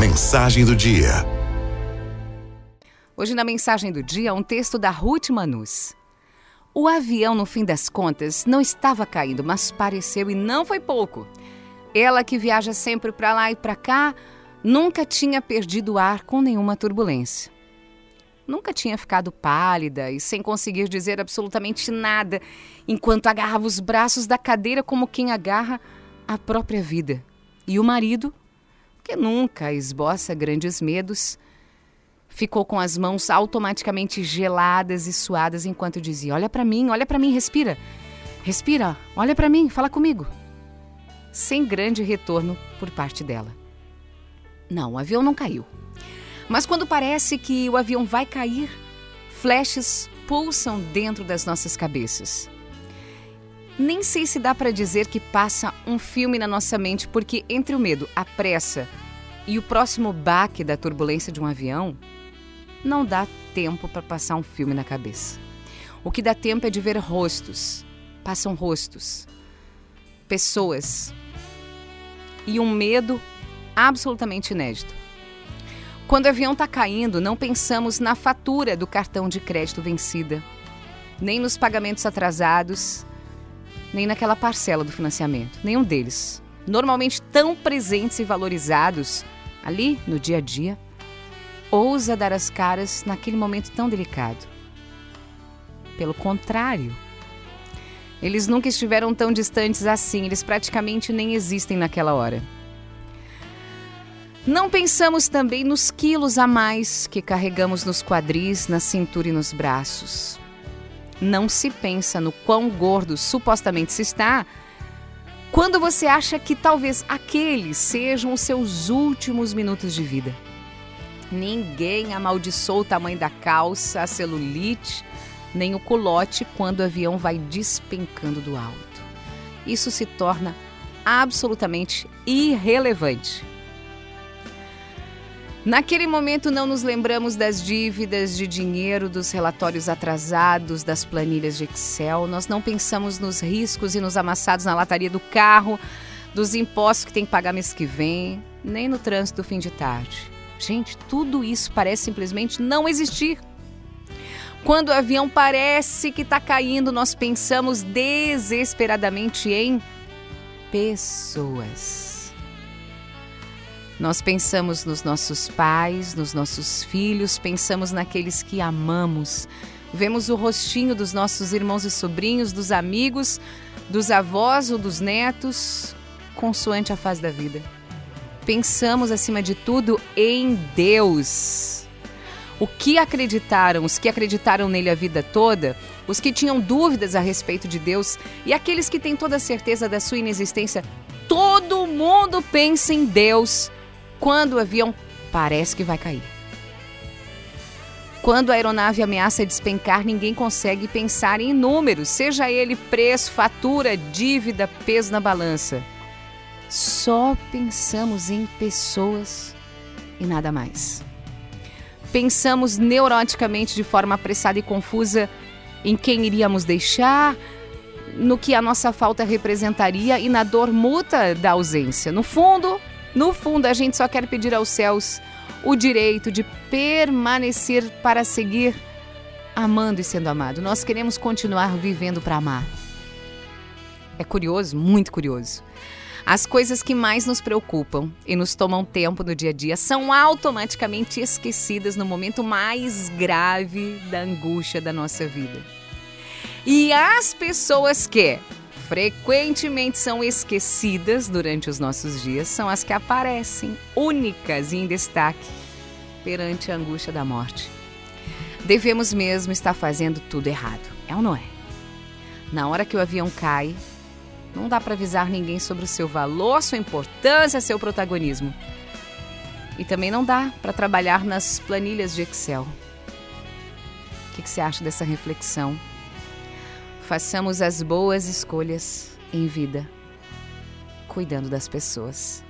Mensagem do dia. Hoje na mensagem do dia, um texto da Ruth Manus. O avião, no fim das contas, não estava caindo, mas pareceu e não foi pouco. Ela que viaja sempre para lá e para cá, nunca tinha perdido o ar com nenhuma turbulência. Nunca tinha ficado pálida e sem conseguir dizer absolutamente nada, enquanto agarrava os braços da cadeira como quem agarra a própria vida. E o marido, que nunca esboça grandes medos, ficou com as mãos automaticamente geladas e suadas enquanto dizia: Olha para mim, olha para mim, respira. Respira, olha para mim, fala comigo. Sem grande retorno por parte dela. Não, o avião não caiu. Mas quando parece que o avião vai cair, flashes pulsam dentro das nossas cabeças. Nem sei se dá para dizer que passa um filme na nossa mente, porque entre o medo, a pressa e o próximo baque da turbulência de um avião, não dá tempo para passar um filme na cabeça. O que dá tempo é de ver rostos. Passam rostos, pessoas e um medo absolutamente inédito. Quando o avião está caindo, não pensamos na fatura do cartão de crédito vencida, nem nos pagamentos atrasados, nem naquela parcela do financiamento. Nenhum deles. Normalmente tão presentes e valorizados ali no dia a dia, ousa dar as caras naquele momento tão delicado. Pelo contrário, eles nunca estiveram tão distantes assim, eles praticamente nem existem naquela hora. Não pensamos também nos quilos a mais que carregamos nos quadris, na cintura e nos braços não se pensa no quão gordo supostamente se está quando você acha que talvez aqueles sejam os seus últimos minutos de vida. Ninguém amaldiçoou o tamanho da calça, a celulite, nem o culote quando o avião vai despencando do alto. Isso se torna absolutamente irrelevante. Naquele momento não nos lembramos das dívidas de dinheiro, dos relatórios atrasados, das planilhas de Excel. Nós não pensamos nos riscos e nos amassados na lataria do carro, dos impostos que tem que pagar mês que vem, nem no trânsito fim de tarde. Gente, tudo isso parece simplesmente não existir. Quando o avião parece que está caindo, nós pensamos desesperadamente em pessoas. Nós pensamos nos nossos pais, nos nossos filhos, pensamos naqueles que amamos. Vemos o rostinho dos nossos irmãos e sobrinhos, dos amigos, dos avós ou dos netos, consoante a fase da vida. Pensamos, acima de tudo, em Deus. O que acreditaram, os que acreditaram nele a vida toda, os que tinham dúvidas a respeito de Deus e aqueles que têm toda a certeza da sua inexistência, todo mundo pensa em Deus quando o avião parece que vai cair. Quando a aeronave ameaça despencar, ninguém consegue pensar em números, seja ele preço, fatura, dívida, peso na balança. Só pensamos em pessoas e nada mais. Pensamos neuroticamente de forma apressada e confusa em quem iríamos deixar, no que a nossa falta representaria e na dor mútua da ausência. No fundo, no fundo, a gente só quer pedir aos céus o direito de permanecer para seguir amando e sendo amado. Nós queremos continuar vivendo para amar. É curioso, muito curioso. As coisas que mais nos preocupam e nos tomam tempo no dia a dia são automaticamente esquecidas no momento mais grave da angústia da nossa vida. E as pessoas que frequentemente são esquecidas durante os nossos dias são as que aparecem únicas e em destaque perante a angústia da morte. Devemos mesmo estar fazendo tudo errado, é ou não é? Na hora que o avião cai, não dá para avisar ninguém sobre o seu valor, sua importância, seu protagonismo. E também não dá para trabalhar nas planilhas de Excel. O que, que você acha dessa reflexão? Façamos as boas escolhas em vida, cuidando das pessoas.